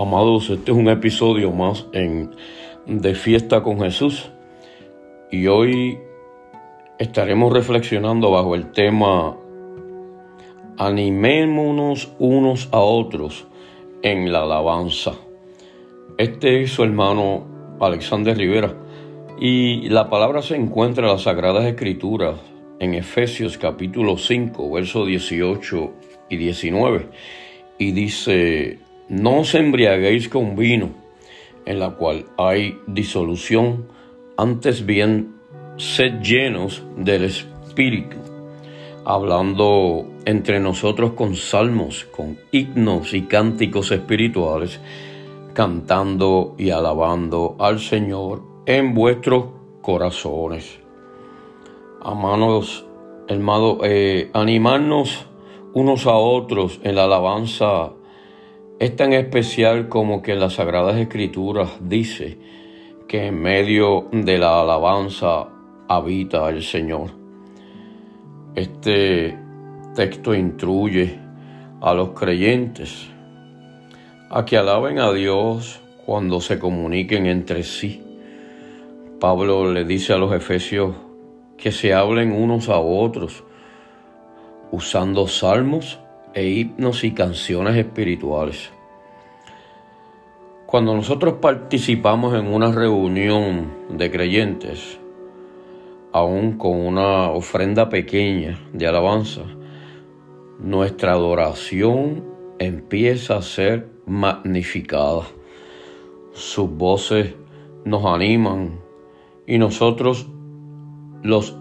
Amados, este es un episodio más en, de Fiesta con Jesús. Y hoy estaremos reflexionando bajo el tema Animémonos unos a otros en la alabanza. Este es su hermano Alexander Rivera. Y la palabra se encuentra en las Sagradas Escrituras en Efesios capítulo 5, versos 18 y 19 y dice no os embriaguéis con vino, en la cual hay disolución, antes bien sed llenos del Espíritu, hablando entre nosotros con salmos, con himnos y cánticos espirituales, cantando y alabando al Señor en vuestros corazones. Amados, hermanos, eh, animarnos unos a otros en la alabanza es tan especial como que las Sagradas Escrituras dice que en medio de la alabanza habita el Señor. Este texto instruye a los creyentes a que alaben a Dios cuando se comuniquen entre sí. Pablo le dice a los efesios que se hablen unos a otros usando salmos e y canciones espirituales. Cuando nosotros participamos en una reunión de creyentes, aún con una ofrenda pequeña de alabanza, nuestra adoración empieza a ser magnificada. Sus voces nos animan y nosotros los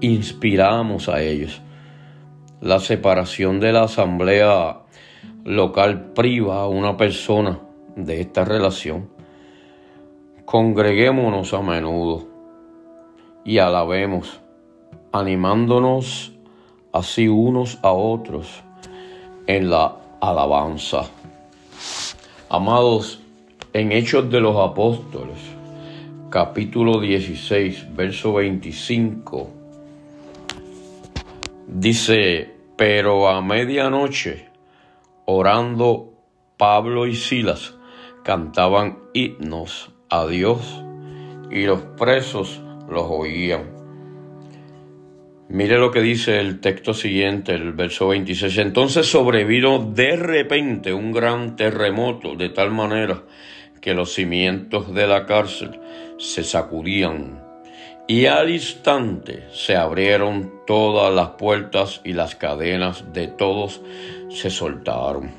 inspiramos a ellos. La separación de la asamblea local priva a una persona de esta relación. Congreguémonos a menudo y alabemos, animándonos así unos a otros en la alabanza. Amados, en Hechos de los Apóstoles, capítulo 16, verso 25, Dice, pero a medianoche, orando Pablo y Silas, cantaban himnos a Dios y los presos los oían. Mire lo que dice el texto siguiente, el verso 26. Entonces sobrevino de repente un gran terremoto, de tal manera que los cimientos de la cárcel se sacudían y al instante se abrieron todas las puertas y las cadenas de todos se soltaron.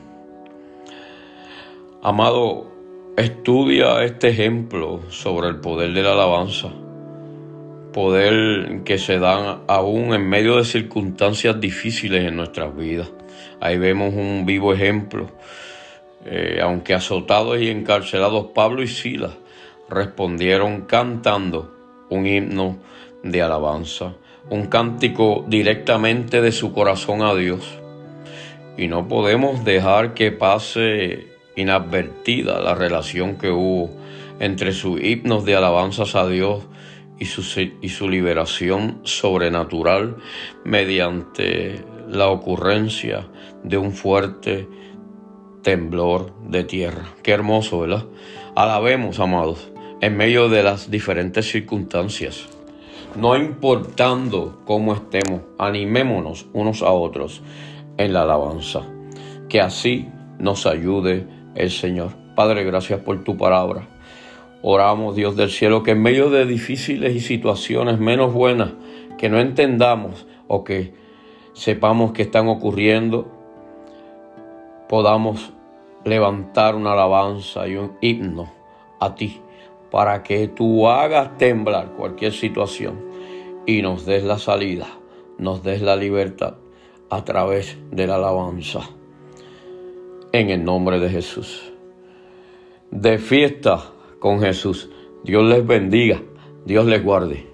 Amado, estudia este ejemplo sobre el poder de la alabanza, poder que se dan aún en medio de circunstancias difíciles en nuestras vidas. Ahí vemos un vivo ejemplo. Eh, aunque azotados y encarcelados, Pablo y Silas respondieron cantando un himno de alabanza, un cántico directamente de su corazón a Dios. Y no podemos dejar que pase inadvertida la relación que hubo entre sus himnos de alabanzas a Dios y su, y su liberación sobrenatural mediante la ocurrencia de un fuerte temblor de tierra. Qué hermoso, ¿verdad? Alabemos, amados en medio de las diferentes circunstancias. No importando cómo estemos, animémonos unos a otros en la alabanza. Que así nos ayude el Señor. Padre, gracias por tu palabra. Oramos, Dios del cielo, que en medio de difíciles y situaciones menos buenas, que no entendamos o que sepamos que están ocurriendo, podamos levantar una alabanza y un himno a ti para que tú hagas temblar cualquier situación y nos des la salida, nos des la libertad a través de la alabanza. En el nombre de Jesús. De fiesta con Jesús. Dios les bendiga. Dios les guarde.